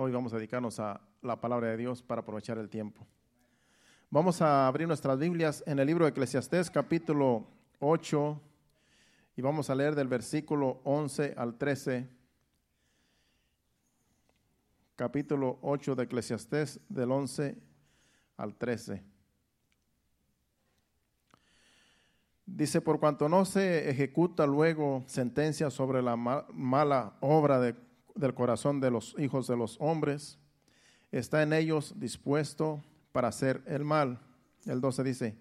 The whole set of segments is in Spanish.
Hoy vamos a dedicarnos a la palabra de Dios para aprovechar el tiempo. Vamos a abrir nuestras Biblias en el libro de Eclesiastés capítulo 8 y vamos a leer del versículo 11 al 13. Capítulo 8 de Eclesiastés del 11 al 13. Dice, por cuanto no se ejecuta luego sentencia sobre la mala obra del corazón de los hijos de los hombres, está en ellos dispuesto para hacer el mal. El 12 dice,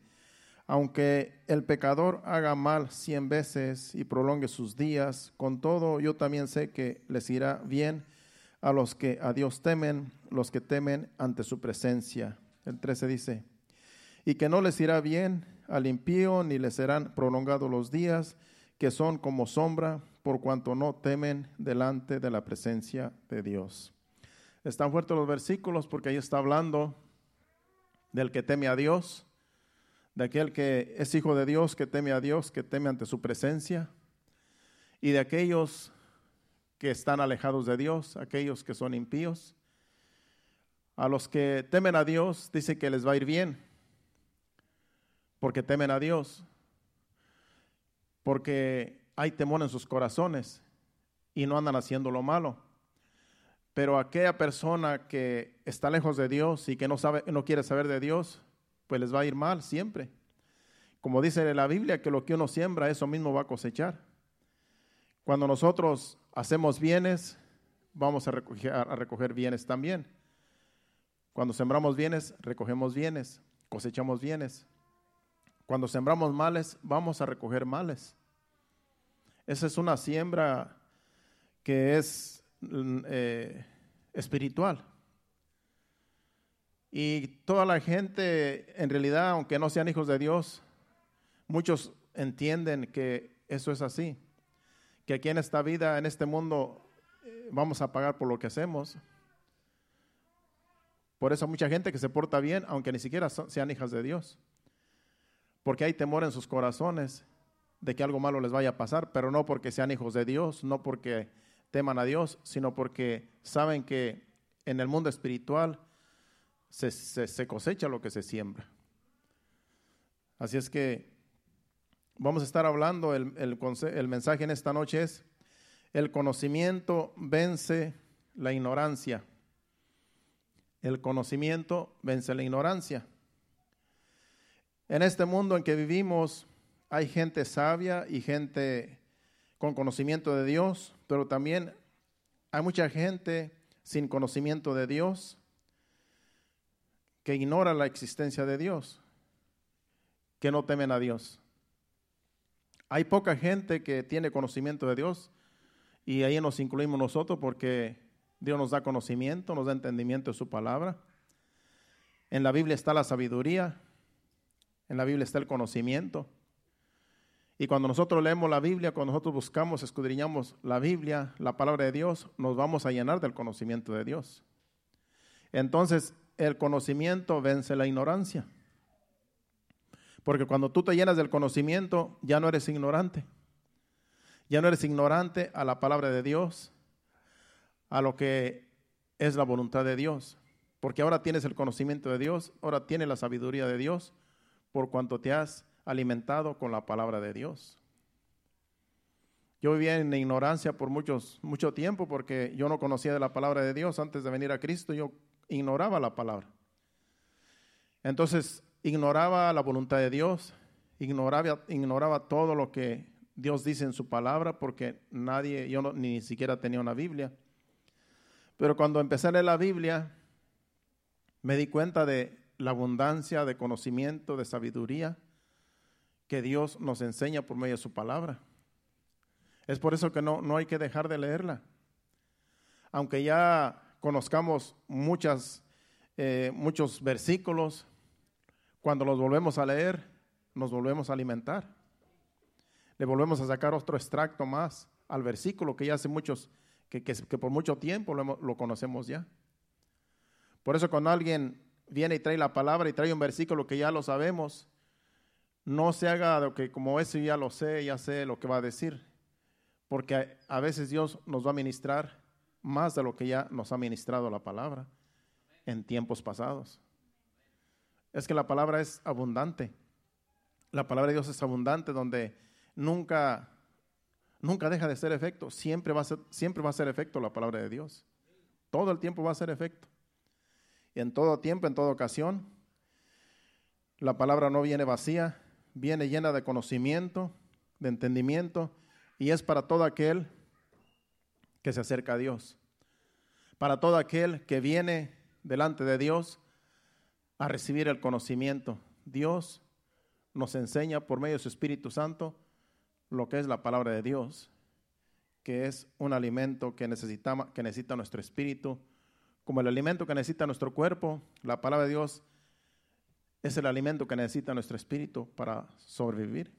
aunque el pecador haga mal cien veces y prolongue sus días, con todo yo también sé que les irá bien a los que a Dios temen, los que temen ante su presencia. El 13 dice, y que no les irá bien al impío, ni les serán prolongados los días, que son como sombra, por cuanto no temen delante de la presencia de Dios. Están fuertes los versículos porque ahí está hablando del que teme a Dios, de aquel que es hijo de Dios, que teme a Dios, que teme ante su presencia, y de aquellos que están alejados de Dios, aquellos que son impíos. A los que temen a Dios dice que les va a ir bien porque temen a Dios, porque hay temor en sus corazones y no andan haciendo lo malo. Pero aquella persona que está lejos de Dios y que no sabe, no quiere saber de Dios, pues les va a ir mal siempre. Como dice la Biblia, que lo que uno siembra, eso mismo va a cosechar. Cuando nosotros hacemos bienes, vamos a recoger, a recoger bienes también. Cuando sembramos bienes, recogemos bienes, cosechamos bienes. Cuando sembramos males, vamos a recoger males. Esa es una siembra que es mm, eh, espiritual. Y toda la gente, en realidad, aunque no sean hijos de Dios, muchos entienden que eso es así. Que aquí en esta vida, en este mundo, eh, vamos a pagar por lo que hacemos. Por eso mucha gente que se porta bien, aunque ni siquiera sean hijas de Dios porque hay temor en sus corazones de que algo malo les vaya a pasar, pero no porque sean hijos de Dios, no porque teman a Dios, sino porque saben que en el mundo espiritual se, cosecha lo que se siembra. Así es que vamos a estar hablando, el, el mensaje en esta noche es, el conocimiento vence la ignorancia. El conocimiento vence la ignorancia. En este mundo en que vivimos hay gente sabia y gente con conocimiento de Dios, pero también hay mucha gente sin conocimiento de Dios que ignora la existencia de Dios, que no temen a Dios. Hay poca gente que tiene conocimiento de Dios y ahí nos incluimos nosotros porque Dios nos da conocimiento, nos da entendimiento de su palabra. En la Biblia está la sabiduría, en la Biblia está el conocimiento. Y cuando nosotros leemos la Biblia, cuando nosotros buscamos, escudriñamos la Biblia, la palabra de Dios, nos vamos a llenar del conocimiento de Dios. Entonces, el conocimiento vence la ignorancia. Porque cuando tú te llenas del conocimiento, ya no eres ignorante. Ya no eres ignorante a la palabra de Dios, a lo que es la voluntad de Dios. Porque ahora tienes el conocimiento de Dios, ahora tienes la sabiduría de Dios, por cuanto te has alimentado con la palabra de Dios. Yo vivía en ignorancia por muchos, mucho tiempo porque yo no conocía de la palabra de Dios antes de venir a Cristo, yo ignoraba la palabra. Entonces, ignoraba la voluntad de Dios, ignoraba, ignoraba todo lo que Dios dice en su palabra porque nadie, yo ni siquiera tenía una Biblia. Pero cuando empecé a leer la Biblia, me di cuenta de la abundancia de conocimiento, de sabiduría que Dios nos enseña por medio de su palabra. Es por eso que no, no hay que dejar de leerla. Aunque ya conozcamos muchas, eh, muchos versículos, cuando los volvemos a leer, nos volvemos a alimentar. Le volvemos a sacar otro extracto más al versículo que ya hace muchos, que, que, por mucho tiempo lo, lo conocemos ya. Por eso cuando alguien viene y trae la palabra y trae un versículo que ya lo sabemos, no se haga de que como ese ya lo sé, ya sé lo que va a decir, porque a veces Dios nos va a ministrar más de lo que ya nos ha ministrado la palabra en tiempos pasados. Es que la palabra es abundante. La palabra de Dios es abundante donde nunca nunca deja de ser efecto, siempre va a ser siempre va a ser efecto la palabra de Dios. Todo el tiempo va a ser efecto. Y en todo tiempo, en toda ocasión, la palabra no viene vacía, viene llena de conocimiento, de entendimiento, y es para todo aquel que se acerca a Dios, para todo aquel que viene delante de Dios a recibir el conocimiento. Dios nos enseña por medio de su Espíritu Santo lo que es la palabra de Dios, que es un alimento que, necesita, que necesita nuestro espíritu, como el alimento que necesita nuestro cuerpo, la palabra de Dios es el alimento que necesita nuestro espíritu para sobrevivir.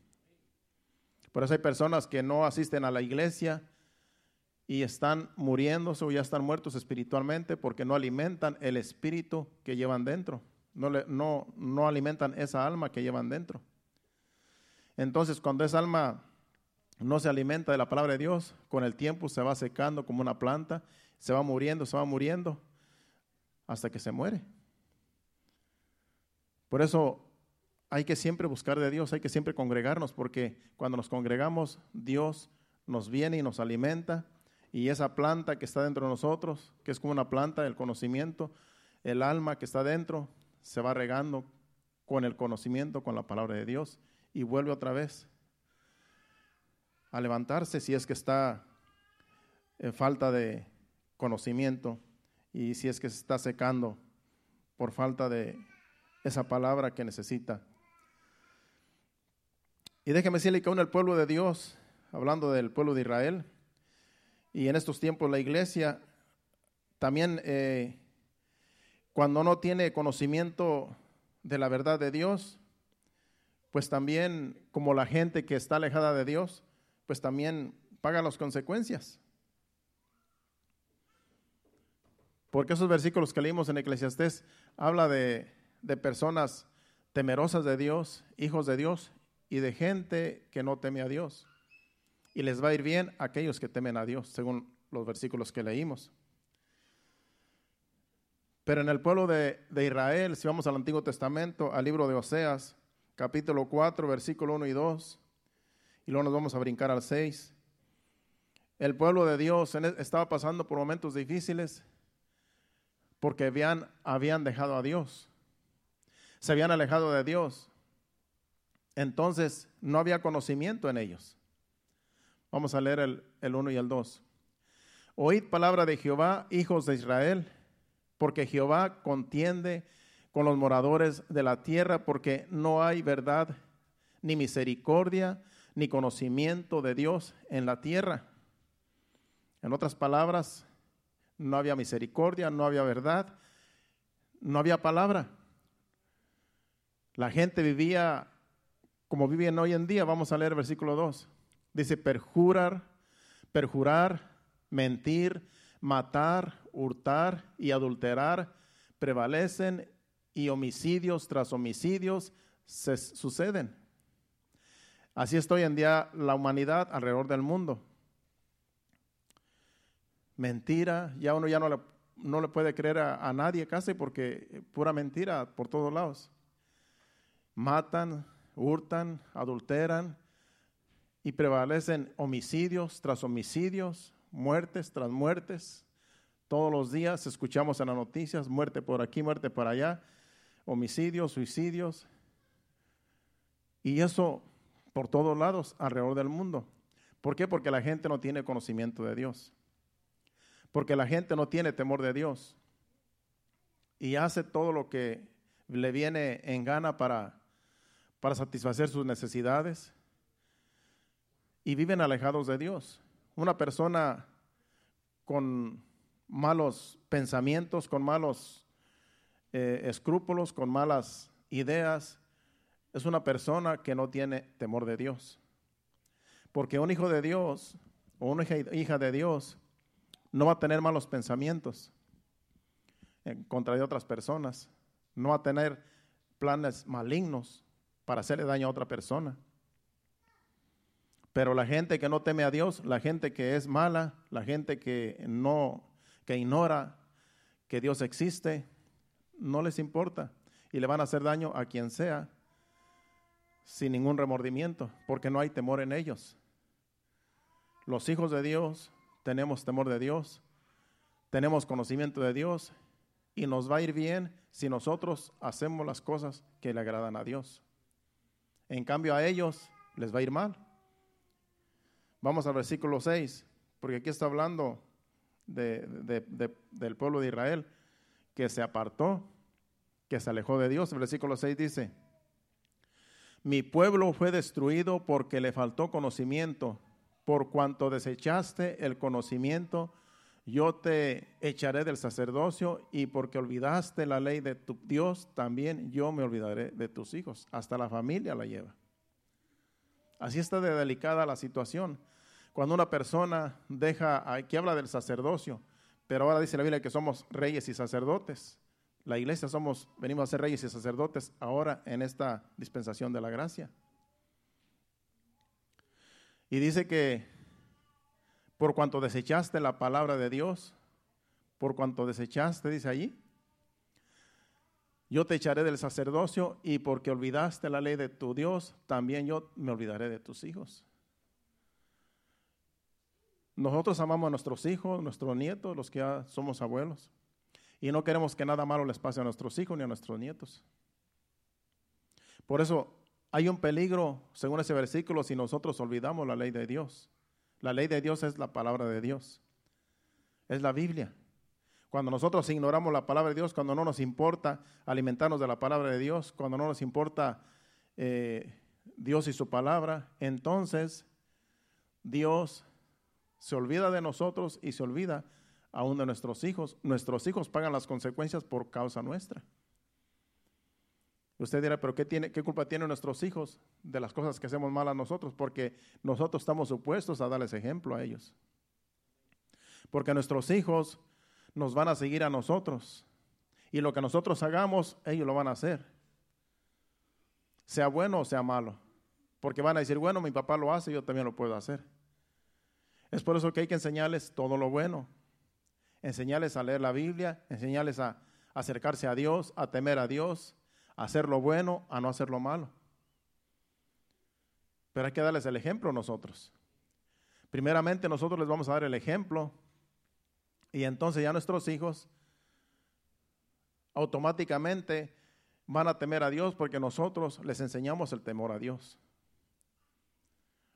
Por eso hay personas que no asisten a la iglesia y están muriéndose o ya están muertos espiritualmente porque no alimentan el espíritu que llevan dentro, no, no, no alimentan esa alma que llevan dentro. Entonces, cuando esa alma no se alimenta de la palabra de Dios, con el tiempo se va secando como una planta, se va muriendo, se va muriendo, hasta que se muere. Por eso hay que siempre buscar de Dios, hay que siempre congregarnos, porque cuando nos congregamos, Dios nos viene y nos alimenta, y esa planta que está dentro de nosotros, que es como una planta, el conocimiento, el alma que está dentro, se va regando con el conocimiento, con la palabra de Dios, y vuelve otra vez a levantarse si es que está en falta de conocimiento y si es que se está secando por falta de esa palabra que necesita. Y déjeme decirle que aún el pueblo de Dios, hablando del pueblo de Israel, y en estos tiempos la iglesia, también eh, cuando no tiene conocimiento de la verdad de Dios, pues también como la gente que está alejada de Dios, pues también paga las consecuencias. Porque esos versículos que leímos en Eclesiastés habla de, de personas temerosas de Dios, hijos de Dios y de gente que no teme a Dios. Y les va a ir bien a aquellos que temen a Dios, según los versículos que leímos. Pero en el pueblo de, de, Israel, si vamos al Antiguo Testamento, al libro de Oseas, capítulo 4, versículo 1 y 2, y luego nos vamos a brincar al 6. El pueblo de Dios e, estaba pasando por momentos difíciles, porque habían, habían dejado a Dios, se habían alejado de Dios. Entonces no había conocimiento en ellos. Vamos a leer el, el 1 y el 2. Oíd palabra de Jehová, hijos de Israel, porque Jehová contiende con los moradores de la tierra, porque no hay verdad ni misericordia ni conocimiento de Dios en la tierra. En otras palabras, no había misericordia, no había verdad, no había palabra. La gente vivía como viven hoy en día. Vamos a leer versículo 2. Dice, perjurar, perjurar, mentir, matar, hurtar y adulterar prevalecen y homicidios tras homicidios se suceden. Así está hoy en día la humanidad alrededor del mundo mentira, ya uno ya no le, no le puede creer a, nadie casi porque pura mentira por todos lados. Matan, hurtan, adulteran y prevalecen homicidios tras homicidios, muertes tras muertes. Todos los días escuchamos en las noticias muerte por aquí, muerte por allá, homicidios, suicidios. Y eso por todos lados alrededor del mundo. ¿Por qué? Porque la gente no tiene conocimiento de Dios porque la gente no tiene temor de Dios y hace todo lo que le viene en gana para, para satisfacer sus necesidades y viven alejados de Dios. Una persona con malos pensamientos, con malos eh, escrúpulos, con malas ideas, es una persona que no tiene temor de Dios. Porque un hijo de Dios o una hija de Dios no va a tener malos pensamientos en contra de otras personas, no va a tener planes malignos para hacerle daño a otra persona. Pero la gente que no teme a Dios, la gente que es mala, la gente que no que ignora que Dios existe, no les importa y le van a hacer daño a quien sea sin ningún remordimiento, porque no hay temor en ellos. Los hijos de Dios tenemos temor de Dios, tenemos conocimiento de Dios y nos va a ir bien si nosotros hacemos las cosas que le agradan a Dios. En cambio a ellos les va a ir mal. Vamos al versículo 6, porque aquí está hablando del pueblo de Israel que se apartó, que se alejó de Dios. El versículo 6 dice, mi pueblo fue destruido porque le faltó conocimiento, por cuanto desechaste el conocimiento, yo te echaré del sacerdocio y porque olvidaste la ley de tu Dios, también yo me olvidaré de tus hijos. Hasta la familia la lleva. Así está de delicada la situación. Cuando una persona deja, aquí habla del sacerdocio, pero ahora dice la Biblia que somos reyes y sacerdotes. La iglesia somos, venimos a ser reyes y sacerdotes ahora en esta dispensación de la gracia. Y dice que por cuanto desechaste la palabra de Dios, por cuanto desechaste, dice allí, yo te echaré del sacerdocio y porque olvidaste la ley de tu Dios, también yo me olvidaré de tus hijos. Nosotros amamos a nuestros hijos, nuestros nietos, los que ya somos abuelos, y no queremos que nada malo les pase a nuestros hijos ni a nuestros nietos. Por eso hay un peligro, según ese versículo, si nosotros olvidamos la ley de Dios. La ley de Dios es la palabra de Dios. Es la Biblia. Cuando nosotros ignoramos la palabra de Dios, cuando no nos importa alimentarnos de la palabra de Dios, cuando no nos importa eh, Dios y su palabra, entonces Dios se olvida de nosotros y se olvida aún de nuestros hijos. Nuestros hijos pagan las consecuencias por causa nuestra. Usted dirá, pero ¿qué, ¿qué culpa tienen nuestros hijos de las cosas que hacemos mal a nosotros? Porque nosotros estamos supuestos a darles ejemplo a ellos. Porque nuestros hijos nos van a seguir a nosotros. Y lo que nosotros hagamos, ellos lo van a hacer. Sea bueno o sea malo. Porque van a decir, bueno, mi papá lo hace, yo también lo puedo hacer. Es por eso que hay que enseñarles todo lo bueno. Enseñarles a leer la Biblia, enseñarles a acercarse a Dios, a temer a Dios, hacer lo bueno a no hacer lo malo. Pero hay que darles el ejemplo nosotros. Primeramente nosotros les vamos a dar el ejemplo y entonces ya nuestros hijos automáticamente van a temer a Dios porque nosotros les enseñamos el temor a Dios.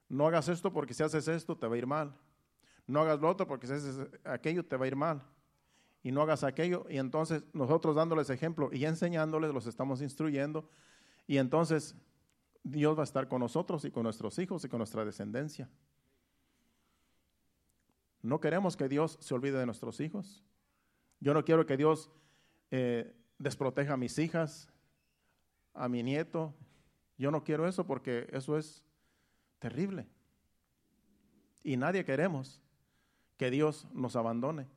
No hagas esto porque si haces esto te va a ir mal. No hagas lo otro porque si haces aquello te va a ir mal y no hagas aquello. Y entonces nosotros dándoles ejemplo y enseñándoles, los estamos instruyendo. Y entonces Dios va a estar con nosotros y con nuestros hijos y con nuestra descendencia. No queremos que Dios se olvide de nuestros hijos. Yo no quiero que Dios eh, desproteja a mis hijas, a mi nieto. Yo no quiero eso porque eso es terrible. Y nadie queremos que Dios nos abandone.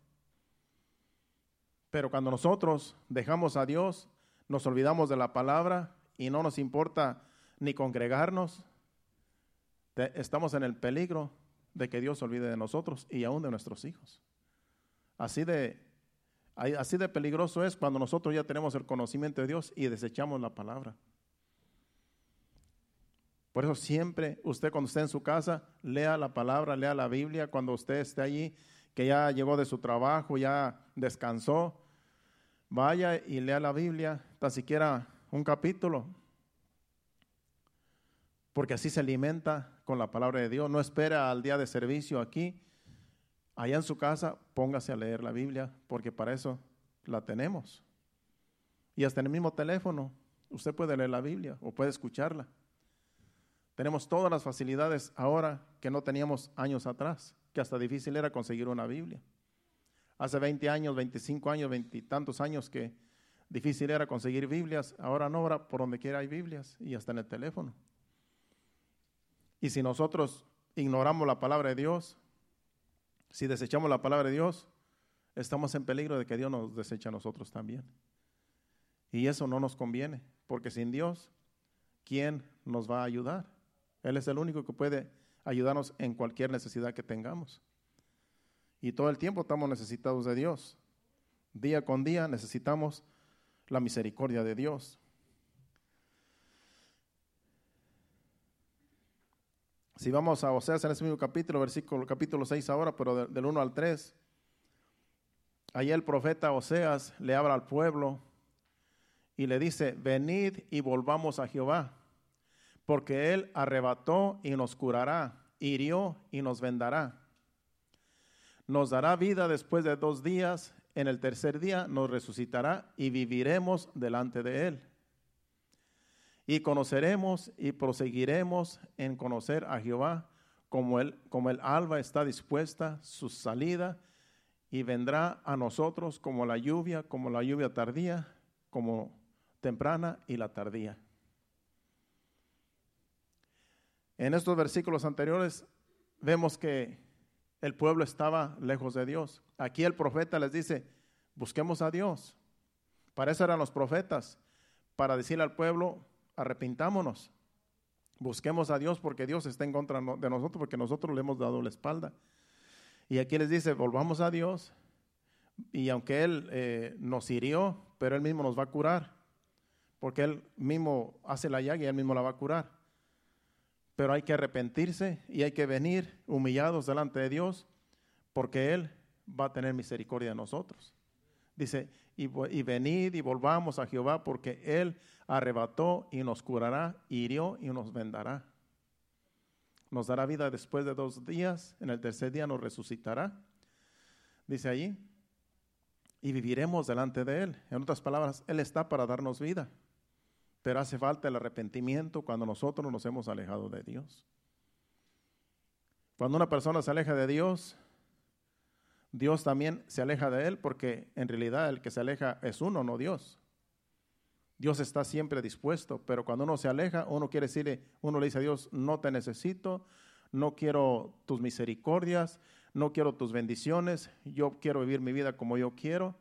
Pero cuando nosotros dejamos a Dios, nos olvidamos de la palabra y no nos importa ni congregarnos, estamos en el peligro de que Dios olvide de nosotros y aún de nuestros hijos. Así de, así de peligroso es cuando nosotros ya tenemos el conocimiento de Dios y desechamos la palabra. Por eso siempre usted cuando esté en su casa, lea la palabra, lea la Biblia, cuando usted esté allí, que ya llegó de su trabajo, ya descansó, Vaya y lea la Biblia, tan siquiera un capítulo, porque así se alimenta con la palabra de Dios. No espera al día de servicio aquí. Allá en su casa, póngase a leer la Biblia, porque para eso la tenemos. Y hasta en el mismo teléfono, usted puede leer la Biblia o puede escucharla. Tenemos todas las facilidades ahora que no teníamos años atrás, que hasta difícil era conseguir una Biblia. Hace 20 años, 25 años, veintitantos años que difícil era conseguir Biblias. Ahora no, ahora por donde quiera hay Biblias y hasta en el teléfono. Y si nosotros ignoramos la palabra de Dios, si desechamos la palabra de Dios, estamos en peligro de que Dios nos deseche a nosotros también. Y eso no nos conviene, porque sin Dios, ¿quién nos va a ayudar? Él es el único que puede ayudarnos en cualquier necesidad que tengamos. Y todo el tiempo estamos necesitados de Dios. Día con día necesitamos la misericordia de Dios. Si vamos a Oseas en ese mismo capítulo, versículo capítulo 6 ahora, pero del 1 al 3, allí el profeta Oseas le habla al pueblo y le dice, venid y volvamos a Jehová, porque él arrebató y nos curará, hirió y nos vendará. Nos dará vida después de dos días, en el tercer día nos resucitará y viviremos delante de él. Y conoceremos y proseguiremos en conocer a Jehová como el, como el alba está dispuesta su salida y vendrá a nosotros como la lluvia, como la lluvia tardía, como temprana y la tardía. En estos versículos anteriores vemos que el pueblo estaba lejos de Dios. Aquí el profeta les dice, busquemos a Dios. Para eso eran los profetas, para decirle al pueblo, arrepintámonos, busquemos a Dios porque Dios está en contra de nosotros, porque nosotros le hemos dado la espalda. Y aquí les dice, volvamos a Dios, y aunque Él eh, nos hirió, pero Él mismo nos va a curar, porque Él mismo hace la llaga y Él mismo la va a curar. Pero hay que arrepentirse y hay que venir humillados delante de Dios, porque Él va a tener misericordia de nosotros. Dice, y, venid y volvamos a Jehová, porque Él arrebató y nos curará, hirió y nos vendará. Nos dará vida después de dos días, en el tercer día nos resucitará. Dice allí, y viviremos delante de Él. En otras palabras, Él está para darnos vida, pero hace falta el arrepentimiento cuando nosotros nos hemos alejado de Dios. Cuando una persona se aleja de Dios, Dios también se aleja de Él porque en realidad el que se aleja es uno, no Dios. Dios está siempre dispuesto, pero cuando uno se aleja, uno quiere decirle, uno le dice a Dios, no te necesito, no quiero tus misericordias, no quiero tus bendiciones, yo quiero vivir mi vida como yo quiero.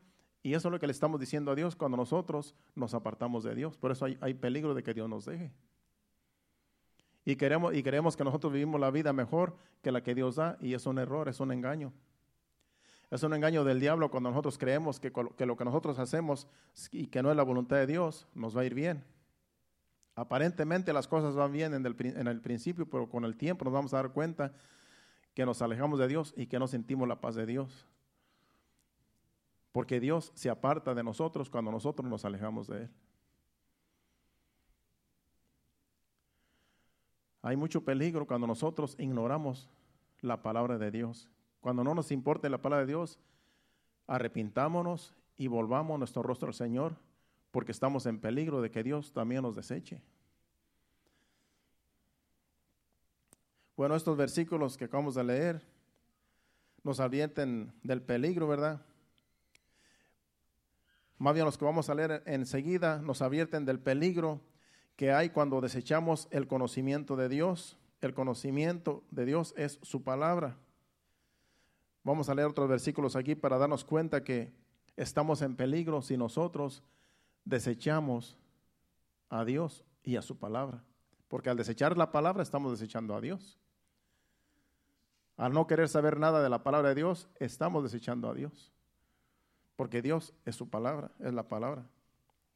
Y eso es lo que le estamos diciendo a Dios cuando nosotros nos apartamos de Dios. Por eso hay, peligro de que Dios nos deje. Y queremos, y queremos que nosotros vivimos la vida mejor que la que Dios da, y es un error, es un engaño. Es un engaño del diablo cuando nosotros creemos que, lo que nosotros hacemos y que no es la voluntad de Dios nos va a ir bien. Aparentemente las cosas van bien en el, en el principio, pero con el tiempo nos vamos a dar cuenta que nos alejamos de Dios y que no sentimos la paz de Dios. Porque Dios se aparta de nosotros cuando nosotros nos alejamos de Él. Hay mucho peligro cuando nosotros ignoramos la palabra de Dios cuando no nos importe la palabra de Dios, arrepintámonos y volvamos nuestro rostro al Señor, porque estamos en peligro de que Dios también nos deseche. Bueno, estos versículos que acabamos de leer nos advierten del peligro, ¿verdad? Más bien los que vamos a leer enseguida nos advierten del peligro que hay cuando desechamos el conocimiento de Dios. El conocimiento de Dios es su palabra. Vamos a leer otros versículos aquí para darnos cuenta que estamos en peligro si nosotros desechamos a Dios y a su palabra. Porque al desechar la palabra estamos desechando a Dios. Al no querer saber nada de la palabra de Dios, estamos desechando a Dios. Porque Dios es su palabra, es la palabra.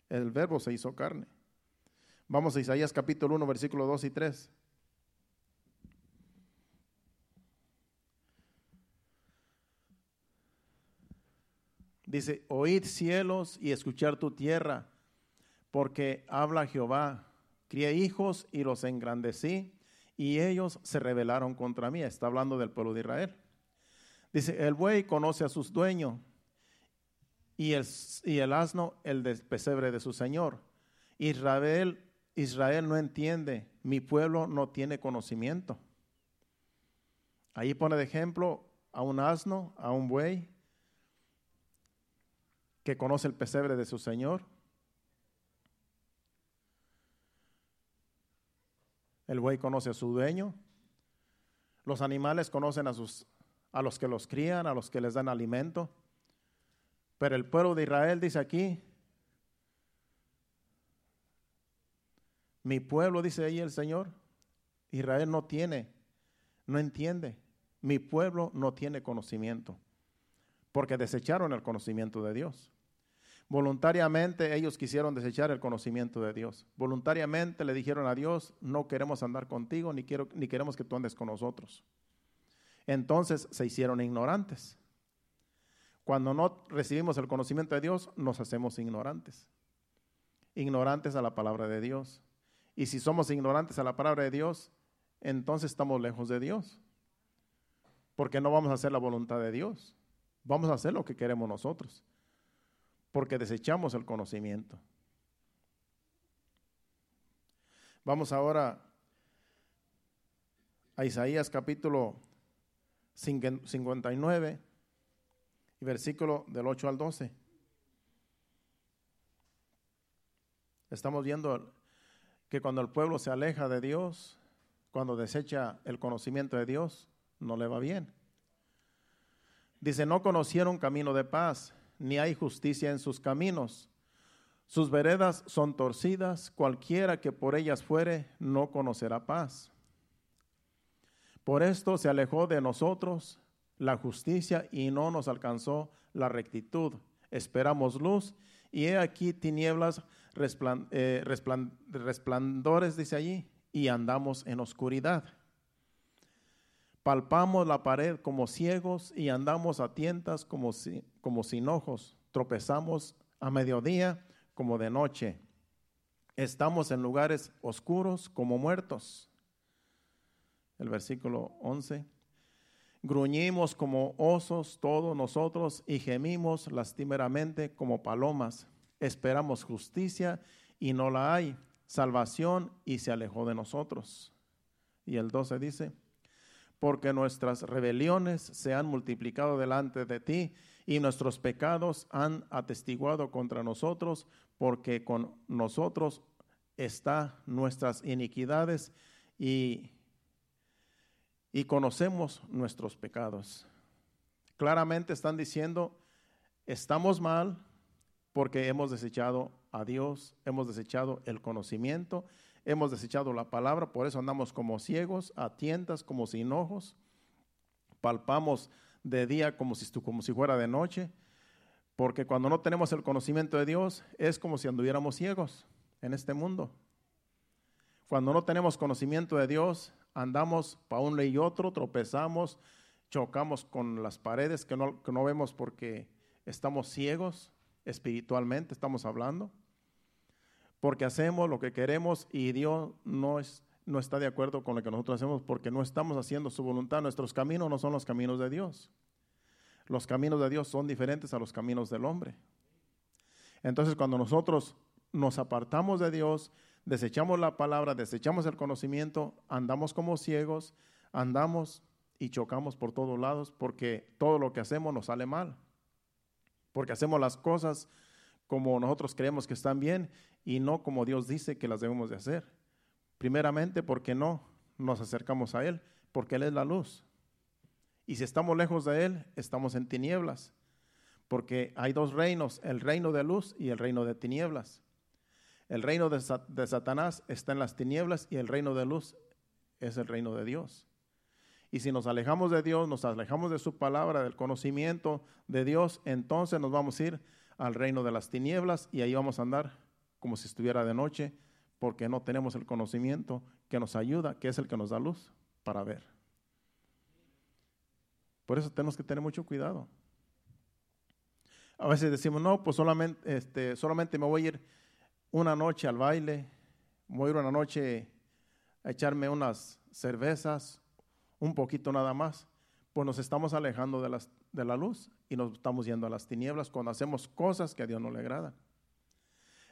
El verbo se hizo carne. Vamos a Isaías capítulo 1, versículo 2 y 3. Dice, oíd cielos y escuchar tu tierra, porque habla Jehová, crié hijos y los engrandecí, y ellos se rebelaron contra mí. Está hablando del pueblo de Israel. Dice, el buey conoce a sus dueños, y el, asno el pesebre de su señor. Israel, Israel no entiende, mi pueblo no tiene conocimiento. Ahí pone de ejemplo a un asno, a un buey, que conoce el pesebre de su Señor. El buey conoce a su dueño. Los animales conocen a, sus, a los que los crían, a los que les dan alimento. Pero el pueblo de Israel dice aquí, mi pueblo, dice ahí el Señor, Israel no tiene, no entiende. Mi pueblo no tiene conocimiento. porque desecharon el conocimiento de Dios. Voluntariamente ellos quisieron desechar el conocimiento de Dios. Voluntariamente le dijeron a Dios, no queremos andar contigo, ni, quiero, ni queremos que tú andes con nosotros. Entonces se hicieron ignorantes. Cuando no recibimos el conocimiento de Dios, nos hacemos ignorantes. Ignorantes a la palabra de Dios. Y si somos ignorantes a la palabra de Dios, entonces estamos lejos de Dios. Porque no vamos a hacer la voluntad de Dios. Vamos a hacer lo que queremos nosotros porque desechamos el conocimiento. Vamos ahora a Isaías capítulo 59 y versículo del 8 al 12. Estamos viendo que cuando el pueblo se aleja de Dios, cuando desecha el conocimiento de Dios, no le va bien. Dice, no conocieron camino de paz, ni hay justicia en sus caminos. Sus veredas son torcidas, cualquiera que por ellas fuere no conocerá paz. Por esto se alejó de nosotros la justicia y no nos alcanzó la rectitud. Esperamos luz y he aquí tinieblas eh, resplandores, dice allí, y andamos en oscuridad. Palpamos la pared como ciegos y andamos a tientas como, como sin ojos. Tropezamos a mediodía como de noche. Estamos en lugares oscuros como muertos. El versículo 11. Gruñimos como osos todos nosotros y gemimos lastimeramente como palomas. Esperamos justicia y no la hay, salvación y se alejó de nosotros. Y el 12 dice, porque nuestras rebeliones se han multiplicado delante de ti y nuestros pecados han atestiguado contra nosotros, porque con nosotros están nuestras iniquidades y, y conocemos nuestros pecados. Claramente están diciendo, estamos mal porque hemos desechado a Dios, hemos desechado el conocimiento hemos desechado la palabra, por eso andamos como ciegos, a tientas, como sin ojos, palpamos de día como si, como si fuera de noche, porque cuando no tenemos el conocimiento de Dios es como si anduviéramos ciegos en este mundo. Cuando no tenemos conocimiento de Dios, andamos para un y otro, tropezamos, chocamos con las paredes que no, que no vemos porque estamos ciegos espiritualmente, estamos hablando porque hacemos lo que queremos y Dios no, es, no está de acuerdo con lo que nosotros hacemos porque no estamos haciendo su voluntad. Nuestros caminos no son los caminos de Dios. Los caminos de Dios son diferentes a los caminos del hombre. Entonces cuando nosotros nos apartamos de Dios, desechamos la palabra, desechamos el conocimiento, andamos como ciegos, andamos y chocamos por todos lados porque todo lo que hacemos nos sale mal. Porque hacemos las cosas como nosotros creemos que están bien y no como Dios dice que las debemos de hacer. Primeramente porque no nos acercamos a Él, porque Él es la luz. Y si estamos lejos de Él, estamos en tinieblas, porque hay dos reinos, el reino de luz y el reino de tinieblas. El reino de, Satanás está en las tinieblas y el reino de luz es el reino de Dios. Y si nos alejamos de Dios, nos alejamos de su palabra, del conocimiento de Dios, entonces nos vamos a ir al reino de las tinieblas y ahí vamos a andar como si estuviera de noche, porque no tenemos el conocimiento que nos ayuda, que es el que nos da luz para ver. Por eso tenemos que tener mucho cuidado. A veces decimos, no, pues solamente, este, solamente me voy a ir una noche al baile, voy a ir una noche a echarme unas cervezas, un poquito nada más, pues nos estamos alejando de, las, de la luz y nos estamos yendo a las tinieblas cuando hacemos cosas que a Dios no le agradan.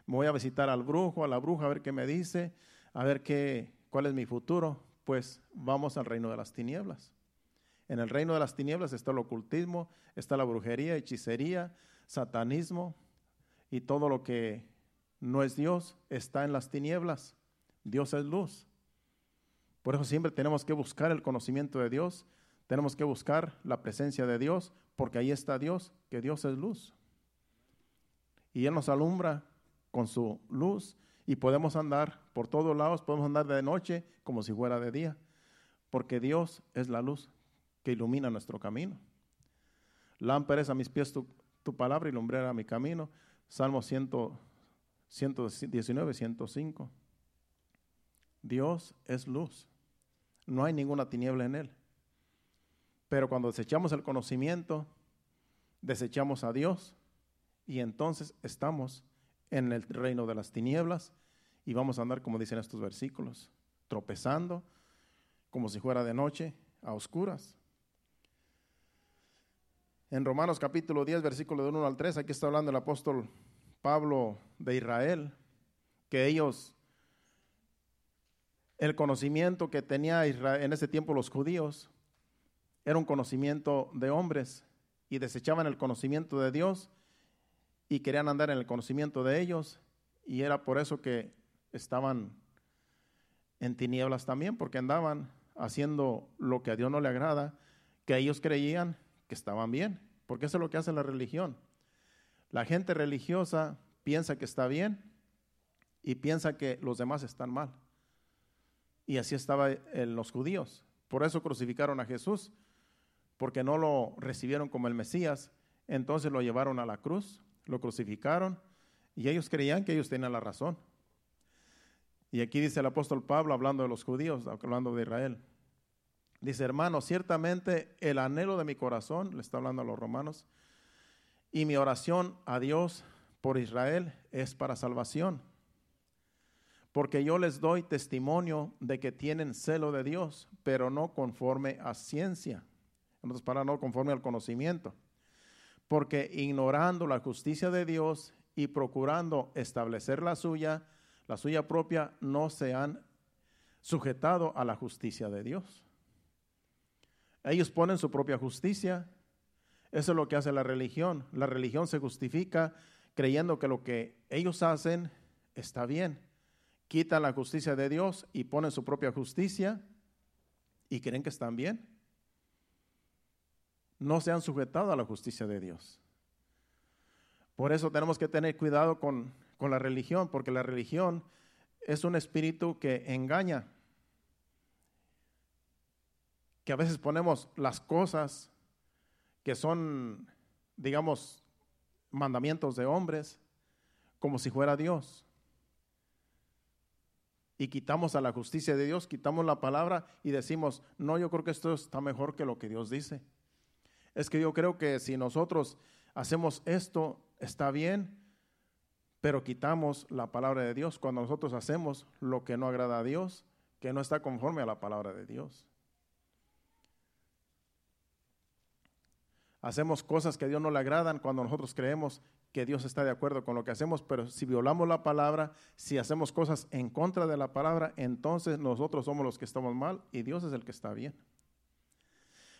Voy a visitar al brujo, a la bruja, a ver qué me dice, a ver qué, cuál es mi futuro. Pues vamos al reino de las tinieblas. En el reino de las tinieblas está el ocultismo, está la brujería, hechicería, satanismo y todo lo que no es Dios está en las tinieblas. Dios es luz. Por eso siempre tenemos que buscar el conocimiento de Dios, tenemos que buscar la presencia de Dios, porque ahí está Dios, que Dios es luz. Y Él nos alumbra con su luz y podemos andar por todos lados, podemos andar de noche como si fuera de día, porque Dios es la luz que ilumina nuestro camino. Lámpara es a mis pies tu, palabra y lumbrera mi camino. Salmo 100, 119, 105. Dios es luz. No hay ninguna tiniebla en él. Pero cuando desechamos el conocimiento, desechamos a Dios y entonces estamos en el reino de las tinieblas y vamos a andar, como dicen estos versículos, tropezando como si fuera de noche a oscuras. En Romanos capítulo 10, versículo de 1 al 3, aquí está hablando el apóstol Pablo de Israel, que ellos, el conocimiento que tenía en ese tiempo los judíos, era un conocimiento de hombres y desechaban el conocimiento de Dios y querían andar en el conocimiento de ellos y era por eso que estaban en tinieblas también, porque andaban haciendo lo que a Dios no le agrada, que ellos creían que estaban bien, porque eso es lo que hace la religión. La gente religiosa piensa que está bien y piensa que los demás están mal. Y así estaba en los judíos. Por eso crucificaron a Jesús, porque no lo recibieron como el Mesías. Entonces lo llevaron a la cruz, lo crucificaron y ellos creían que ellos tenían la razón. Y aquí dice el apóstol Pablo hablando de los judíos, hablando de Israel. Dice, hermano, ciertamente el anhelo de mi corazón, le está hablando a los romanos, y mi oración a Dios por Israel es para salvación. Porque yo les doy testimonio de que tienen celo de Dios, pero no conforme a ciencia. Entonces, para no conforme al conocimiento. Porque ignorando la justicia de Dios y procurando establecer la suya, la suya propia, no se han sujetado a la justicia de Dios. Ellos ponen su propia justicia. Eso es lo que hace la religión. La religión se justifica creyendo que lo que ellos hacen está bien. Quitan la justicia de Dios y ponen su propia justicia y creen que están bien. No se han sujetado a la justicia de Dios. Por eso tenemos que tener cuidado con, con la religión, porque la religión es un espíritu que engaña que a veces ponemos las cosas que son, digamos, mandamientos de hombres, como si fuera Dios. Y quitamos a la justicia de Dios, quitamos la palabra y decimos, no, yo creo que esto está mejor que lo que Dios dice. Es que yo creo que si nosotros hacemos esto, está bien, pero quitamos la palabra de Dios cuando nosotros hacemos lo que no agrada a Dios, que no está conforme a la palabra de Dios. Hacemos cosas que a Dios no le agradan cuando nosotros creemos que Dios está de acuerdo con lo que hacemos, pero si violamos la palabra, si hacemos cosas en contra de la palabra, entonces nosotros somos los que estamos mal y Dios es el que está bien.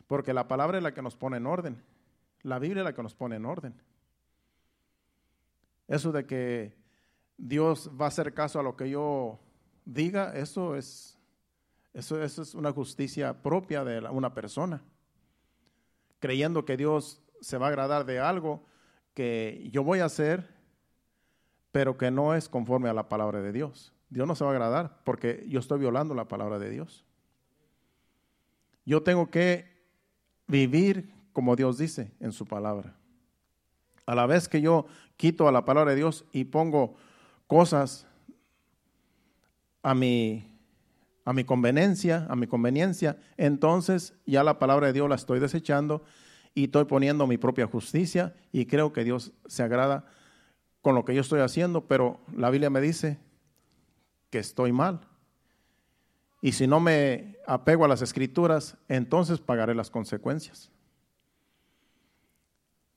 Porque la palabra es la que nos pone en orden. La Biblia es la que nos pone en orden. Eso de que Dios va a hacer caso a lo que yo diga, eso es, eso, eso es una justicia propia de una persona creyendo que Dios se va a agradar de algo que yo voy a hacer, pero que no es conforme a la palabra de Dios. Dios no se va a agradar porque yo estoy violando la palabra de Dios. Yo tengo que vivir como Dios dice en su palabra. A la vez que yo quito a la palabra de Dios y pongo cosas a mi a mi conveniencia, a mi conveniencia, entonces ya la palabra de Dios la estoy desechando y estoy poniendo mi propia justicia y creo que Dios se agrada con lo que yo estoy haciendo, pero la Biblia me dice que estoy mal. Y si no me apego a las escrituras, entonces pagaré las consecuencias.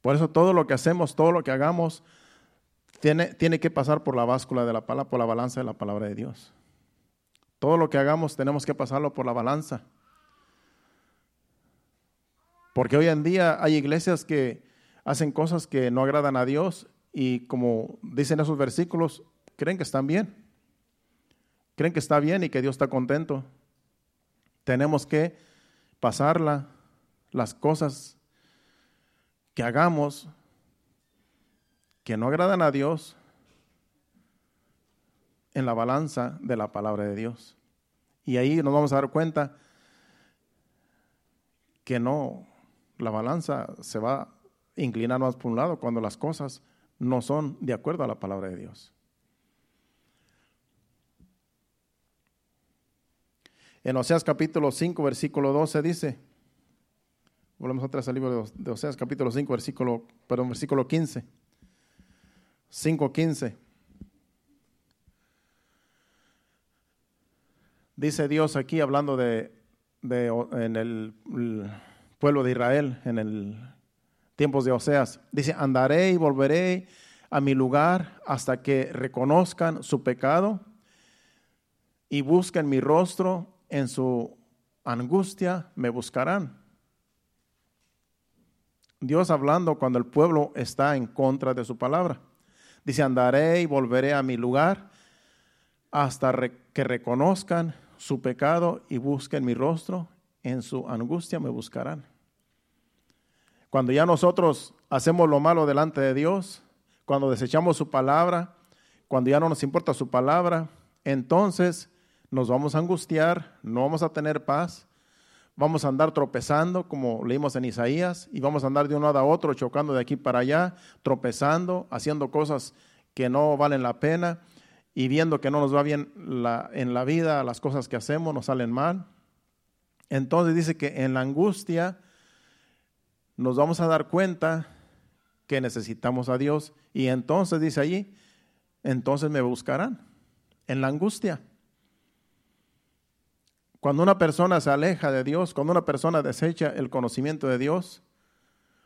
Por eso todo lo que hacemos, todo lo que hagamos, tiene, tiene que pasar por la báscula de la palabra, por la balanza de la palabra de Dios. Todo lo que hagamos tenemos que pasarlo por la balanza. Porque hoy en día hay iglesias que hacen cosas que no agradan a Dios y como dicen esos versículos, creen que están bien. Creen que está bien y que Dios está contento. Tenemos que pasarla, las cosas que hagamos que no agradan a Dios, en la balanza de la palabra de Dios. Y ahí nos vamos a dar cuenta que no, la balanza se va, inclinar más por un lado cuando las cosas no son de acuerdo a la palabra de Dios. En Oseas capítulo 5, versículo 12 dice, volvemos vez al libro de Oseas capítulo 5, versículo, perdón, versículo 15. 5.15. Dice Dios aquí hablando de, en el, el, pueblo de Israel, en el tiempos de Oseas. Dice, andaré y volveré a mi lugar hasta que reconozcan su pecado y busquen mi rostro en su angustia me buscarán. Dios hablando cuando el pueblo está en contra de su palabra. Dice, andaré y volveré a mi lugar hasta que reconozcan su pecado y busquen mi rostro. En su angustia me buscarán. Cuando ya nosotros hacemos lo malo delante de Dios, cuando desechamos su palabra, cuando ya no nos importa su palabra, entonces nos vamos a angustiar, no vamos a tener paz, vamos a andar tropezando, como leímos en Isaías, y vamos a andar de un lado a otro, chocando de aquí para allá, tropezando, haciendo cosas que no valen la pena y viendo que no nos va bien en la vida, las cosas que hacemos nos salen mal. Entonces dice que en la angustia nos vamos a dar cuenta que necesitamos a Dios y entonces dice allí, entonces me buscarán en la angustia. Cuando una persona se aleja de Dios, cuando una persona desecha el conocimiento de Dios,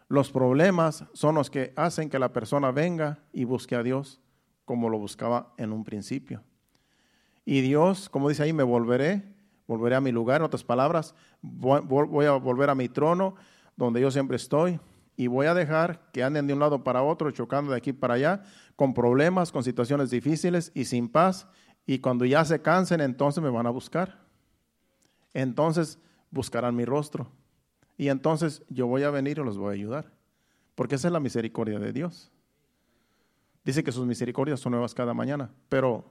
los problemas son los que hacen que la persona venga y busque a Dios como lo buscaba en un principio. Y Dios, como dice ahí, me volveré, volveré a mi lugar, en otras palabras, voy a volver a mi trono donde yo siempre estoy y voy a dejar que anden de un lado para otro, chocando de aquí para allá, con problemas, con situaciones difíciles y sin paz. Y cuando ya se cansen, entonces me van a buscar entonces buscarán mi rostro. Y entonces yo voy a venir y los voy a ayudar. Porque esa es la misericordia de Dios. Dice que sus misericordias son nuevas cada mañana, pero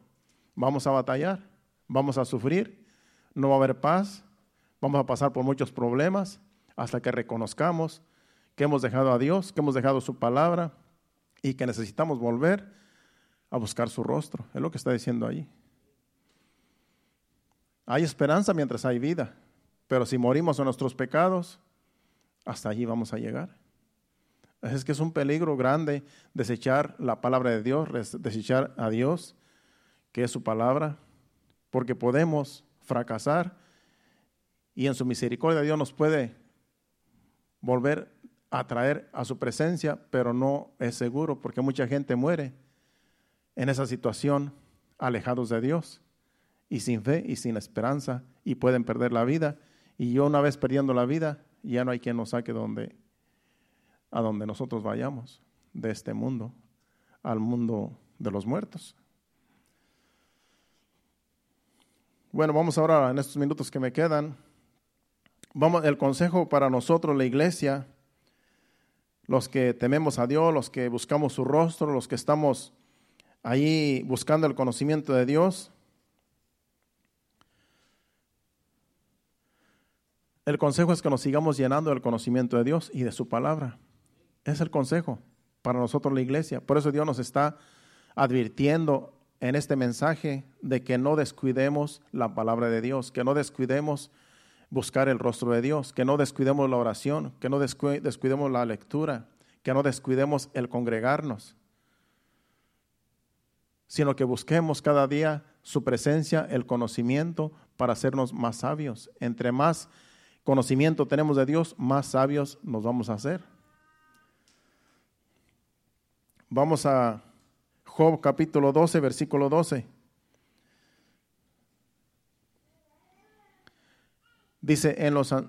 vamos a batallar, vamos a sufrir, no va a haber paz, vamos a pasar por muchos problemas hasta que reconozcamos que hemos dejado a Dios, que hemos dejado su palabra y que necesitamos volver a buscar su rostro. Es lo que está diciendo ahí. Hay esperanza mientras hay vida, pero si morimos en nuestros pecados, hasta allí vamos a llegar. Es que es un peligro grande desechar la palabra de Dios, desechar a Dios, que es su palabra, porque podemos fracasar y en su misericordia Dios nos puede volver a traer a su presencia, pero no es seguro porque mucha gente muere en esa situación alejados de Dios y sin fe y sin esperanza y pueden perder la vida. Y yo una vez perdiendo la vida, ya no hay quien nos saque donde, a donde nosotros vayamos, de este mundo, al mundo de los muertos. Bueno, vamos ahora en estos minutos que me quedan. Vamos, el consejo para nosotros, la iglesia, los que tememos a Dios, los que buscamos su rostro, los que estamos ahí buscando el conocimiento de Dios, El consejo es que nos sigamos llenando del conocimiento de Dios y de su palabra. Es el consejo para nosotros la iglesia. Por eso Dios nos está advirtiendo en este mensaje de que no descuidemos la palabra de Dios, que no descuidemos buscar el rostro de Dios, que no descuidemos la oración, que no descuidemos la lectura, que no descuidemos el congregarnos, sino que busquemos cada día su presencia, el conocimiento para hacernos más sabios. Entre más conocimiento tenemos de Dios, más sabios nos vamos a hacer. Vamos a Job capítulo 12, versículo 12. Dice en los... Eh,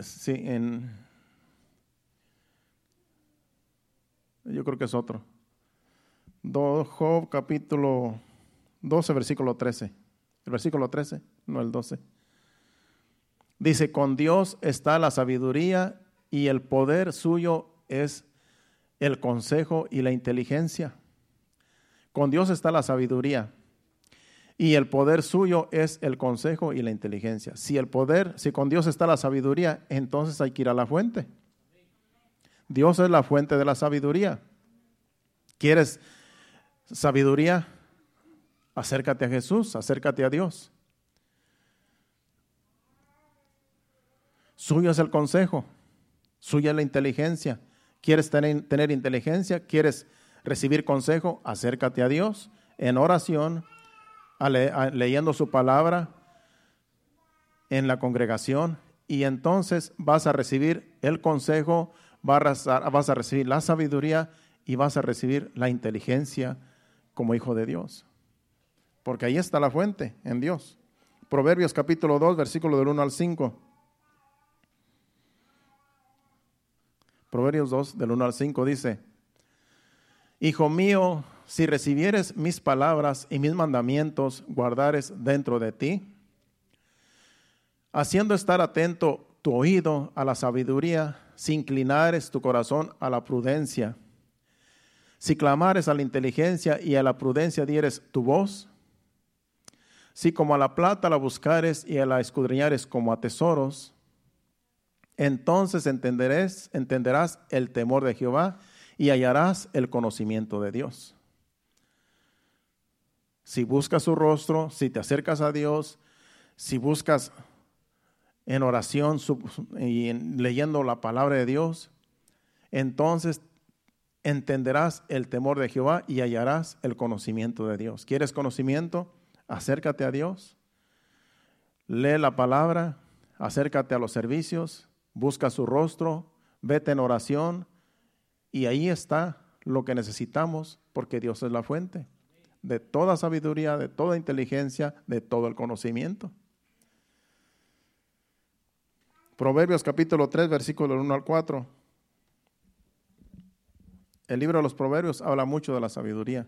sí, en... Yo creo que es otro. Job capítulo 12, versículo 13. El versículo 13, no el 12. Dice, con Dios está la sabiduría y el poder suyo es el consejo y la inteligencia. Con Dios está la sabiduría y el poder suyo es el consejo y la inteligencia. Si el poder, si con Dios está la sabiduría, entonces hay que ir a la fuente. Dios es la fuente de la sabiduría. ¿Quieres sabiduría? Acércate a Jesús, acércate a Dios. Suyo es el consejo, suya es la inteligencia. ¿Quieres tener, inteligencia? ¿Quieres recibir consejo? Acércate a Dios en oración, leyendo su palabra en la congregación y entonces vas a recibir el consejo, vas a, vas a recibir la sabiduría y vas a recibir la inteligencia como hijo de Dios. Porque ahí está la fuente, en Dios. Proverbios capítulo 2, versículo del 1 al 5. Proverbios 2, del 1 al 5 dice, Hijo mío, si recibieres mis palabras y mis mandamientos, guardares dentro de ti, haciendo estar atento tu oído a la sabiduría, si inclinares tu corazón a la prudencia, si clamares a la inteligencia y a la prudencia dieres tu voz, si como a la plata la buscares y a la escudriñares como a tesoros, entonces entenderás, el temor de Jehová y hallarás el conocimiento de Dios. Si buscas su rostro, si te acercas a Dios, si buscas en oración y leyendo la palabra de Dios, entonces entenderás el temor de Jehová y hallarás el conocimiento de Dios. ¿Quieres conocimiento? Acércate a Dios, lee la palabra, acércate a los servicios, busca su rostro, vete en oración y ahí está lo que necesitamos porque Dios es la fuente de toda sabiduría, de toda inteligencia, de todo el conocimiento. Proverbios capítulo 3, versículo 1 al 4. El libro de los Proverbios habla mucho de la sabiduría.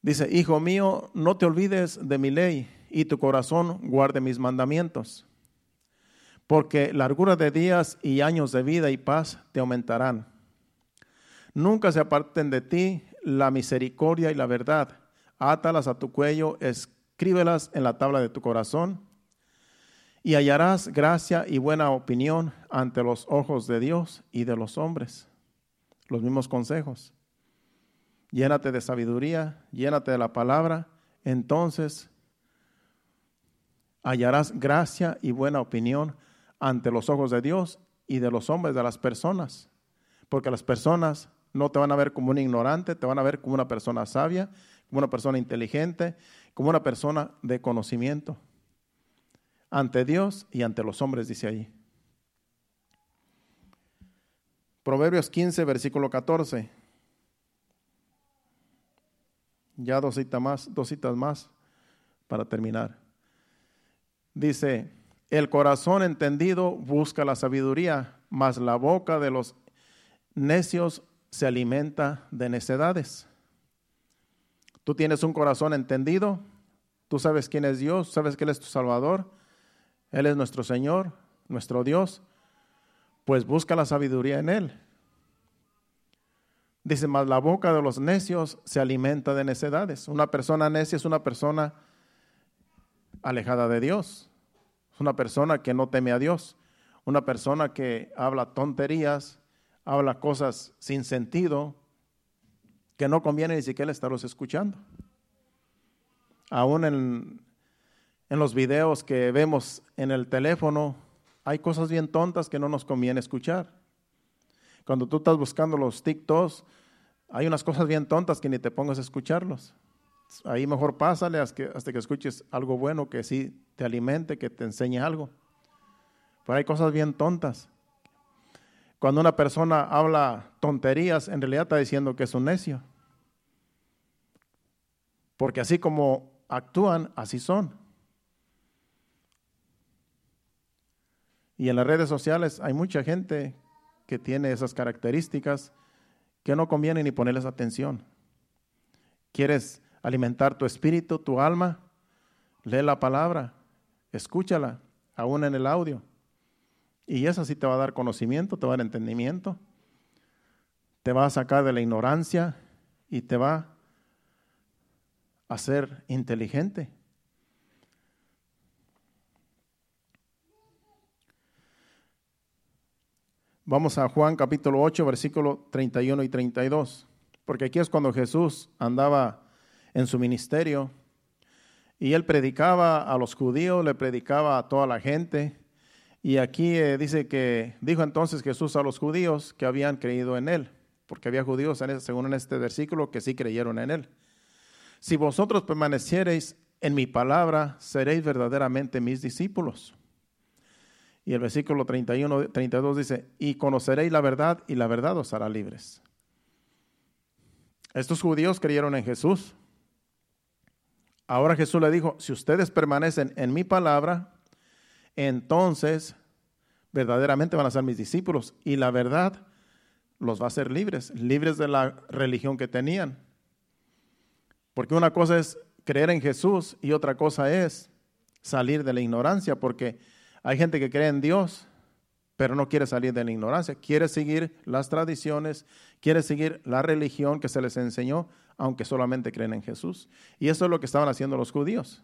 Dice, Hijo mío, no te olvides de mi ley y tu corazón guarde mis mandamientos porque largura de días y años de vida y paz te aumentarán. Nunca se aparten de ti la misericordia y la verdad. Átalas a tu cuello, escríbelas en la tabla de tu corazón, y hallarás gracia y buena opinión ante los ojos de Dios y de los hombres. Los mismos consejos. Llénate de sabiduría, llénate de la palabra, entonces hallarás gracia y buena opinión ante los ojos de Dios y de los hombres, de las personas. Porque las personas no te van a ver como un ignorante, te van a ver como una persona sabia, como una persona inteligente, como una persona de conocimiento. Ante Dios y ante los hombres, dice ahí. Proverbios 15, versículo 14. Ya dos citas más, dos citas más para terminar. Dice, el corazón entendido busca la sabiduría, mas la boca de los necios se alimenta de necedades. Tú tienes un corazón entendido, tú sabes quién es Dios, sabes que Él es tu Salvador, Él es nuestro Señor, nuestro Dios, pues busca la sabiduría en Él. Dice, mas la boca de los necios se alimenta de necedades. Una persona necia es una persona alejada de Dios. Es una persona que no teme a Dios, una persona que habla tonterías, habla cosas sin sentido, que no conviene ni siquiera estarlos escuchando. Aún en, en los videos que vemos en el teléfono, hay cosas bien tontas que no nos conviene escuchar. Cuando tú estás buscando los TikToks, hay unas cosas bien tontas que ni te pongas a escucharlos. Ahí mejor pásale hasta que, hasta que escuches algo bueno que sí te alimente, que te enseñe algo. Pero hay cosas bien tontas. Cuando una persona habla tonterías, en realidad está diciendo que es un necio. Porque así como actúan, así son. Y en las redes sociales hay mucha gente que tiene esas características que no conviene ni ponerles atención. ¿Quieres alimentar tu espíritu, tu alma, lee la palabra, escúchala, aún en el audio. Y eso sí te va a dar conocimiento, te va a dar entendimiento, te va a sacar de la ignorancia y te va a ser inteligente. Vamos a Juan capítulo 8, versículo 31 y 32, porque aquí es cuando Jesús andaba en su ministerio y él predicaba a los judíos, le predicaba a toda la gente. Y aquí eh, dice que dijo entonces Jesús a los judíos que habían creído en él, porque había judíos, en, según en este versículo, que sí creyeron en él. Si vosotros permaneciereis en mi palabra, seréis verdaderamente mis discípulos. Y el versículo 31, 32 dice, y conoceréis la verdad y la verdad os hará libres. Estos judíos creyeron en Jesús. Ahora Jesús le dijo, si ustedes permanecen en mi palabra, entonces verdaderamente van a ser mis discípulos y la verdad los va a hacer libres, libres de la religión que tenían. Porque una cosa es creer en Jesús y otra cosa es salir de la ignorancia, porque hay gente que cree en Dios, pero no quiere salir de la ignorancia, quiere seguir las tradiciones, quiere seguir la religión que se les enseñó, aunque solamente creen en Jesús. Y eso es lo que estaban haciendo los judíos.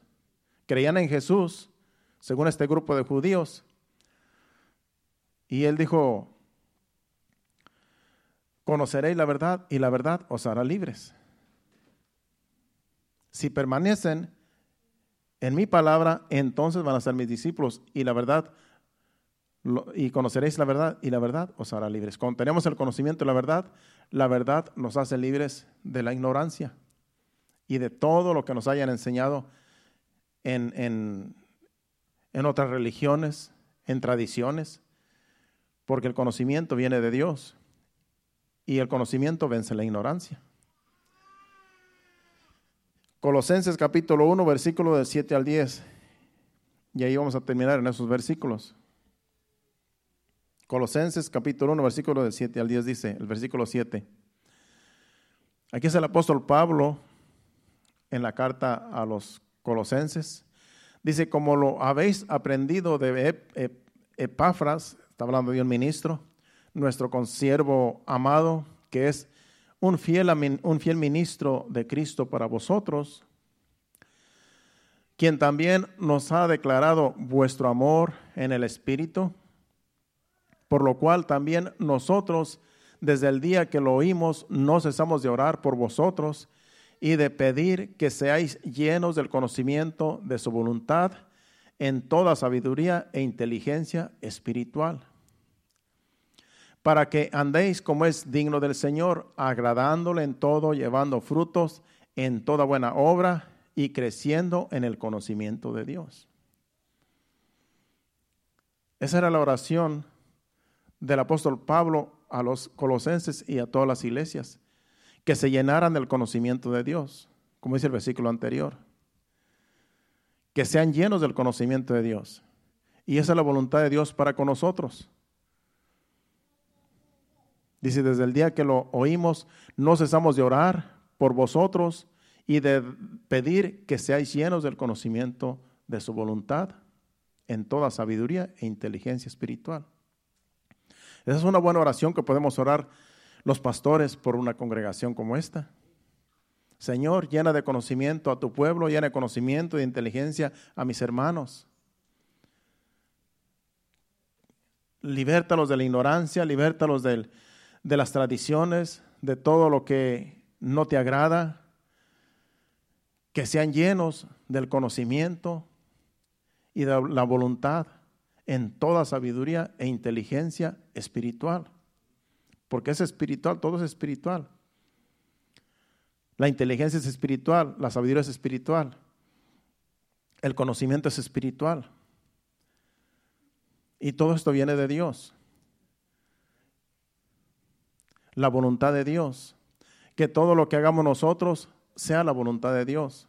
Creían en Jesús, según este grupo de judíos. Y él dijo, conoceréis la verdad y la verdad os hará libres. Si permanecen en mi palabra, entonces van a ser mis discípulos y la verdad, y conoceréis la verdad y la verdad os hará libres. Cuando tenemos el conocimiento de la verdad, la verdad nos hace libres de la ignorancia y de todo lo que nos hayan enseñado en, en, en otras religiones, en tradiciones, porque el conocimiento viene de Dios y el conocimiento vence la ignorancia. Colosenses capítulo 1, versículo del 7 al 10. Y ahí vamos a terminar en esos versículos. Colosenses capítulo 1, versículo del 7 al 10 dice, el versículo 7. Aquí es el apóstol Pablo en la carta a los colosenses. Dice, como lo habéis aprendido de Epafras, está hablando de un ministro, nuestro consiervo amado, que es un fiel, un fiel ministro de Cristo para vosotros, quien también nos ha declarado vuestro amor en el Espíritu, por lo cual también nosotros, desde el día que lo oímos, no cesamos de orar por vosotros y de pedir que seáis llenos del conocimiento de su voluntad en toda sabiduría e inteligencia espiritual para que andéis como es digno del Señor, agradándole en todo, llevando frutos en toda buena obra y creciendo en el conocimiento de Dios. Esa era la oración del apóstol Pablo a los colosenses y a todas las iglesias, que se llenaran del conocimiento de Dios, como dice el versículo anterior, que sean llenos del conocimiento de Dios. Y esa es la voluntad de Dios para con nosotros Dice, desde el día que lo oímos, no cesamos de orar por vosotros y de pedir que seáis llenos del conocimiento de su voluntad en toda sabiduría e inteligencia espiritual. Esa es una buena oración que podemos orar los pastores por una congregación como esta. Señor, llena de conocimiento a tu pueblo, llena de conocimiento y de inteligencia a mis hermanos. Libértalos de la ignorancia, libértalos del, de las tradiciones, de todo lo que no te agrada, que sean llenos del conocimiento y de la voluntad en toda sabiduría e inteligencia espiritual. Porque es espiritual, todo es espiritual. La inteligencia es espiritual, la sabiduría es espiritual, el conocimiento es espiritual. Y todo esto viene de Dios la voluntad de Dios. Que todo lo que hagamos nosotros sea la voluntad de Dios.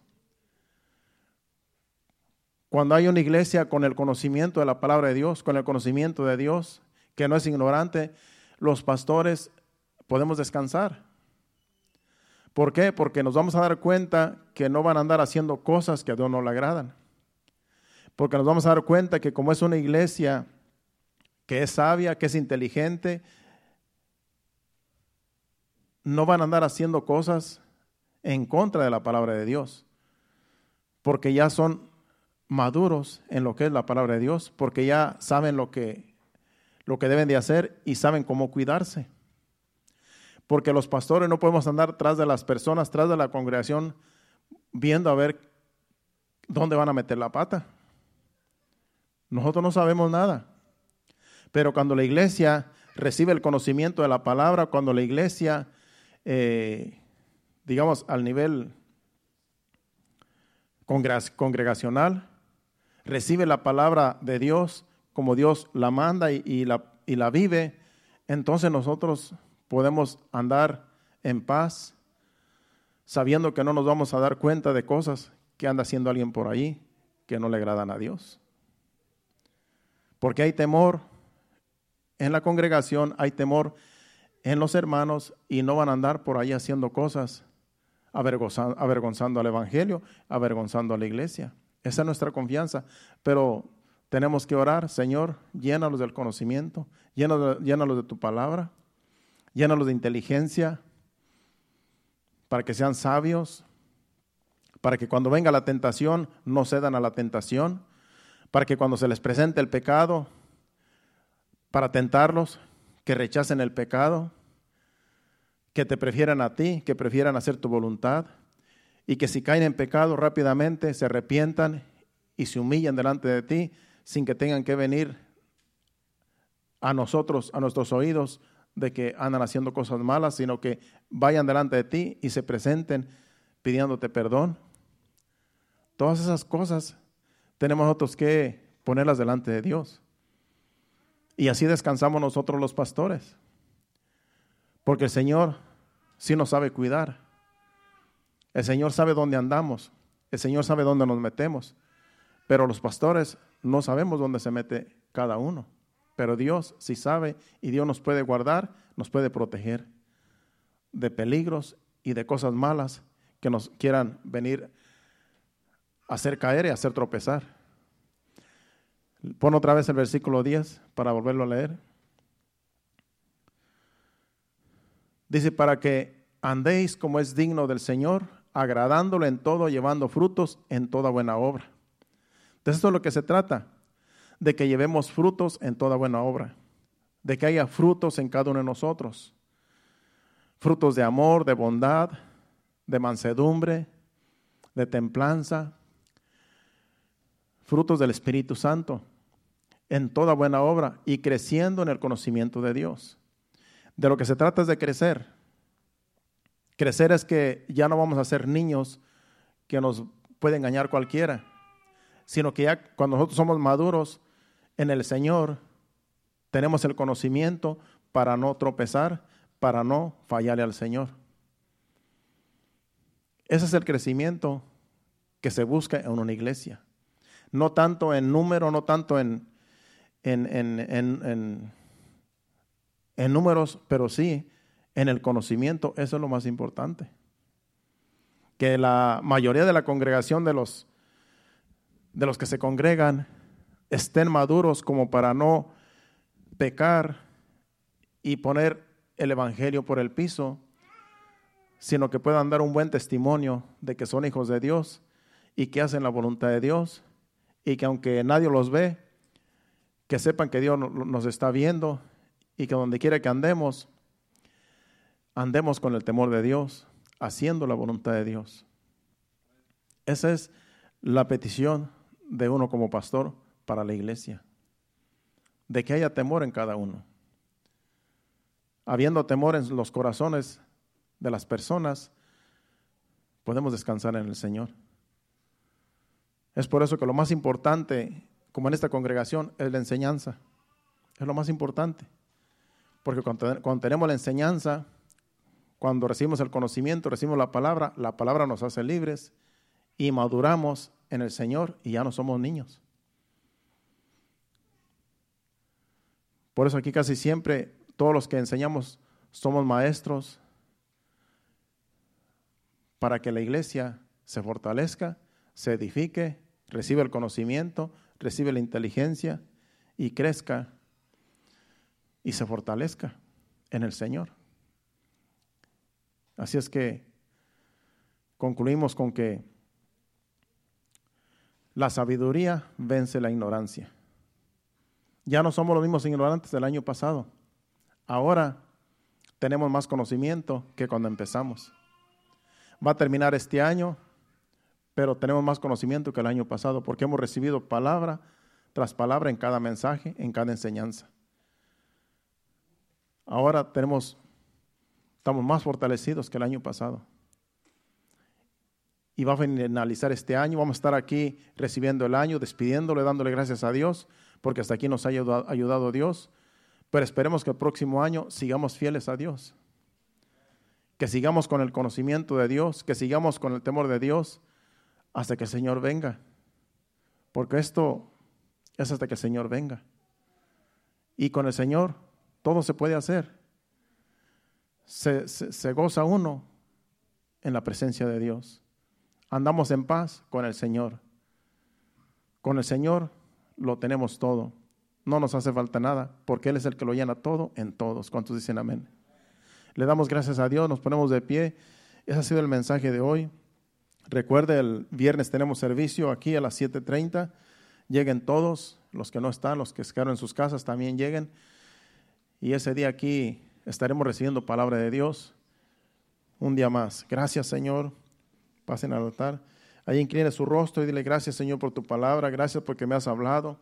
Cuando hay una iglesia con el conocimiento de la palabra de Dios, con el conocimiento de Dios, que no es ignorante, los pastores podemos descansar. ¿Por qué? Porque nos vamos a dar cuenta que no van a andar haciendo cosas que a Dios no le agradan. Porque nos vamos a dar cuenta que como es una iglesia que es sabia, que es inteligente, no van a andar haciendo cosas en contra de la palabra de Dios, porque ya son maduros en lo que es la palabra de Dios, porque ya saben lo que, lo que deben de hacer y saben cómo cuidarse. Porque los pastores no podemos andar tras de las personas, tras de la congregación, viendo a ver dónde van a meter la pata. Nosotros no sabemos nada. Pero cuando la iglesia recibe el conocimiento de la palabra, cuando la iglesia, eh, digamos, al nivel congregacional, recibe la palabra de Dios como Dios la manda y, la, vive, entonces nosotros podemos andar en paz, sabiendo que no nos vamos a dar cuenta de cosas que anda haciendo alguien por ahí que no le agradan a Dios. Porque hay temor en la congregación, hay temor en los hermanos y no van a andar por ahí haciendo cosas avergonzando, avergonzando al Evangelio, avergonzando a la iglesia. Esa es nuestra confianza. Pero tenemos que orar, Señor, llénalos del conocimiento, llénalos, de tu palabra, llénalos de inteligencia, para que sean sabios, para que cuando venga la tentación no cedan a la tentación, para que cuando se les presente el pecado, para tentarlos, que rechacen el pecado, que te prefieran a ti, que prefieran hacer tu voluntad, y que si caen en pecado rápidamente se arrepientan y se humillan delante de ti sin que tengan que venir a nosotros, a nuestros oídos, de que andan haciendo cosas malas, sino que vayan delante de ti y se presenten pidiéndote perdón. Todas esas cosas tenemos nosotros que ponerlas delante de Dios. Y así descansamos nosotros los pastores. Porque el Señor sí nos sabe cuidar. El Señor sabe dónde andamos. El Señor sabe dónde nos metemos. Pero los pastores no sabemos dónde se mete cada uno. Pero Dios sí sabe y Dios nos puede guardar, nos puede proteger de peligros y de cosas malas que nos quieran venir a hacer caer y hacer tropezar. Pon otra vez el versículo 10 para volverlo a leer. Dice, para que andéis como es digno del Señor, agradándolo en todo, llevando frutos en toda buena obra. Entonces esto es lo que se trata, de que llevemos frutos en toda buena obra, de que haya frutos en cada uno de nosotros, frutos de amor, de bondad, de mansedumbre, de templanza, frutos del Espíritu Santo, en toda buena obra y creciendo en el conocimiento de Dios. De lo que se trata es de crecer, Crecer es que ya no vamos a ser niños que nos puede engañar cualquiera, sino que ya cuando nosotros somos maduros en el Señor, tenemos el conocimiento para no tropezar, para no fallarle al Señor. Ese es el crecimiento que se busca en una iglesia. No tanto en número, no tanto en, en, en, en números, pero sí en el conocimiento, eso es lo más importante. Que la mayoría de la congregación de los, de los que se congregan estén maduros como para no pecar y poner el Evangelio por el piso, sino que puedan dar un buen testimonio de que son hijos de Dios y que hacen la voluntad de Dios y que aunque nadie los ve, que sepan que Dios nos está viendo y que donde quiera que andemos, andemos con el temor de Dios, haciendo la voluntad de Dios. Esa es la petición de uno como pastor para la iglesia, de que haya temor en cada uno. Habiendo temor en los corazones de las personas, podemos descansar en el Señor. Es por eso que lo más importante, como en esta congregación, es la enseñanza. Es lo más importante. Porque cuando, tenemos la enseñanza, cuando recibimos el conocimiento, recibimos la palabra, la palabra nos hace libres y maduramos en el Señor y ya no somos niños. Por eso aquí casi siempre todos los que enseñamos somos maestros para que la iglesia se fortalezca, se edifique, reciba el conocimiento, reciba la inteligencia y crezca y se fortalezca en el Señor. Así es que concluimos con que la sabiduría vence la ignorancia. Ya no somos los mismos ignorantes del año pasado. Ahora tenemos más conocimiento que cuando empezamos. Va a terminar este año, pero tenemos más conocimiento que el año pasado porque hemos recibido palabra tras palabra en cada mensaje, en cada enseñanza. Ahora tenemos, estamos más fortalecidos que el año pasado. Y va a finalizar este año, vamos a estar aquí recibiendo el año, despidiéndole, dándole gracias a Dios, porque hasta aquí nos ha ayudado, ayudado Dios. Pero esperemos que el próximo año sigamos fieles a Dios. Que sigamos con el conocimiento de Dios, que sigamos con el temor de Dios hasta que el Señor venga. Porque esto es hasta que el Señor venga. Y con el Señor todo se puede hacer. Se, goza uno en la presencia de Dios. Andamos en paz con el Señor. Con el Señor lo tenemos todo. No nos hace falta nada, porque Él es el que lo llena todo en todos. ¿Cuántos dicen amén? Le damos gracias a Dios, nos ponemos de pie. Ese ha sido el mensaje de hoy. Recuerde, el viernes tenemos servicio aquí a las 7.30. Lleguen todos, los que no están, los que se quedaron en sus casas también lleguen. Y ese día aquí estaremos recibiendo palabra de Dios un día más. Gracias, Señor. Pasen al altar. Ahí incline su rostro y dile gracias, Señor, por tu palabra. Gracias porque me has hablado.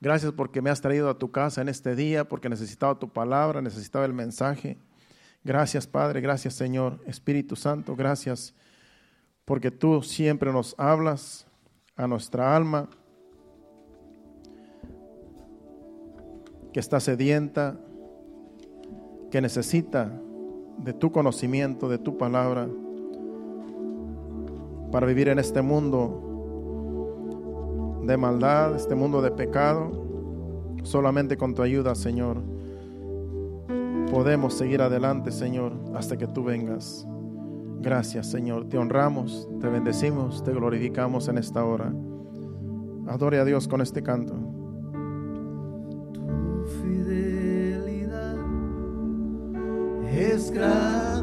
Gracias porque me has traído a tu casa en este día, porque necesitaba tu palabra, necesitaba el mensaje. Gracias, Padre. Gracias, Señor. Espíritu Santo, gracias porque tú siempre nos hablas a nuestra alma que está sedienta, que necesita de tu conocimiento, de tu palabra, para vivir en este mundo de maldad, este mundo de pecado. Solamente con tu ayuda, Señor, podemos seguir adelante, Señor, hasta que tú vengas. Gracias, Señor. Te honramos, te bendecimos, te glorificamos en esta hora. Adore a Dios con este canto. es grande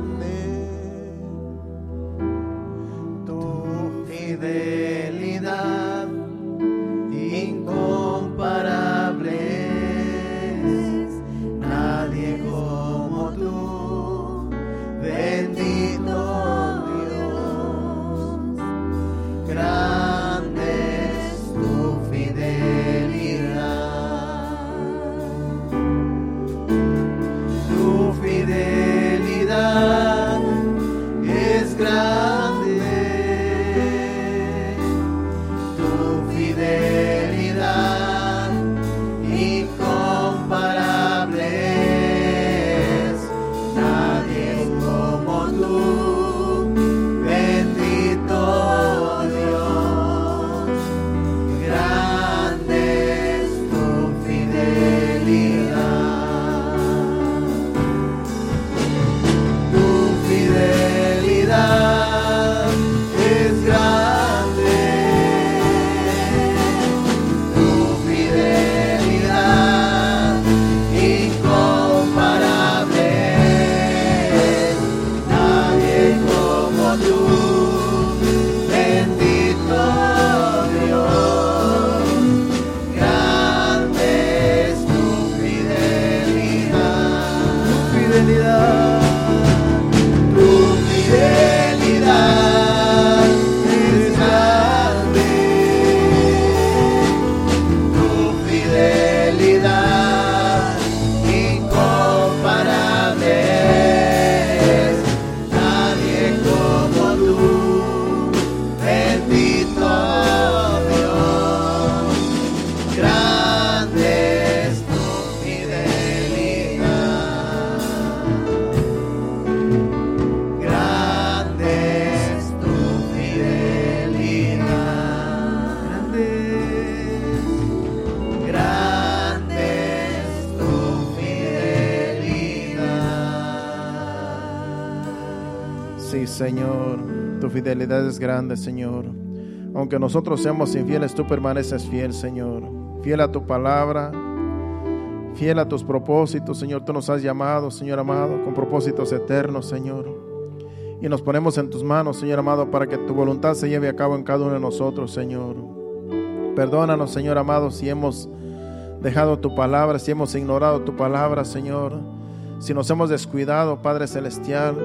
fidelidad es grande, Señor. Aunque nosotros seamos infieles, tú permaneces fiel, Señor. Fiel a tu palabra, fiel a tus propósitos, Señor. Tú nos has llamado, Señor amado, con propósitos eternos, Señor. Y nos ponemos en tus manos, Señor amado, para que tu voluntad se lleve a cabo en cada uno de nosotros, Señor. Perdónanos, Señor amado, si hemos dejado tu palabra, si hemos ignorado tu palabra, Señor, si nos hemos descuidado, Padre Celestial,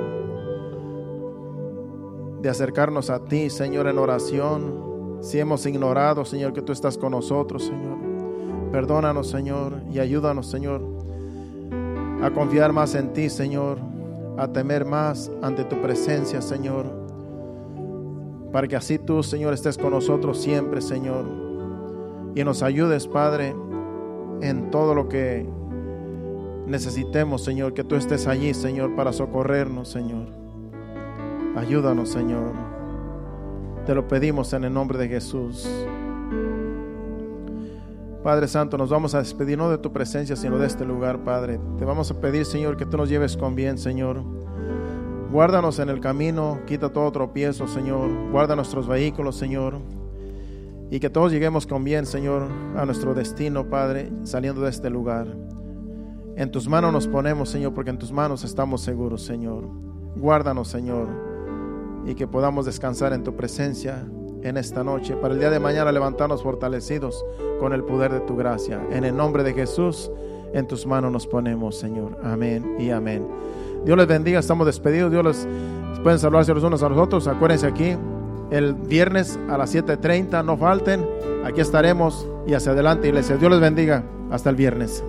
de acercarnos a ti, Señor, en oración, si hemos ignorado, Señor, que tú estás con nosotros, Señor. Perdónanos, Señor, y ayúdanos, Señor, a confiar más en ti, Señor, a temer más ante tu presencia, Señor, para que así tú, Señor, estés con nosotros siempre, Señor, y nos ayudes, Padre, en todo lo que necesitemos, Señor, que tú estés allí, Señor, para socorrernos, Señor. Ayúdanos, Señor. Te lo pedimos en el nombre de Jesús. Padre Santo, nos vamos a despedir no de tu presencia, sino de este lugar, Padre. Te vamos a pedir, Señor, que tú nos lleves con bien, Señor. Guárdanos en el camino, quita todo tropiezo, Señor. Guarda nuestros vehículos, Señor. Y que todos lleguemos con bien, Señor, a nuestro destino, Padre, saliendo de este lugar. En tus manos nos ponemos, Señor, porque en tus manos estamos seguros, Señor. Guárdanos, Señor, y que podamos descansar en tu presencia en esta noche, para el día de mañana levantarnos fortalecidos con el poder de tu gracia. En el nombre de Jesús, en tus manos nos ponemos, Señor. Amén y amén. Dios les bendiga, estamos despedidos. Dios les pueden saludarse los unos a los otros. Acuérdense aquí, el viernes a las 7:30, no falten. Aquí estaremos y hacia adelante, iglesia. Dios les bendiga. Hasta el viernes.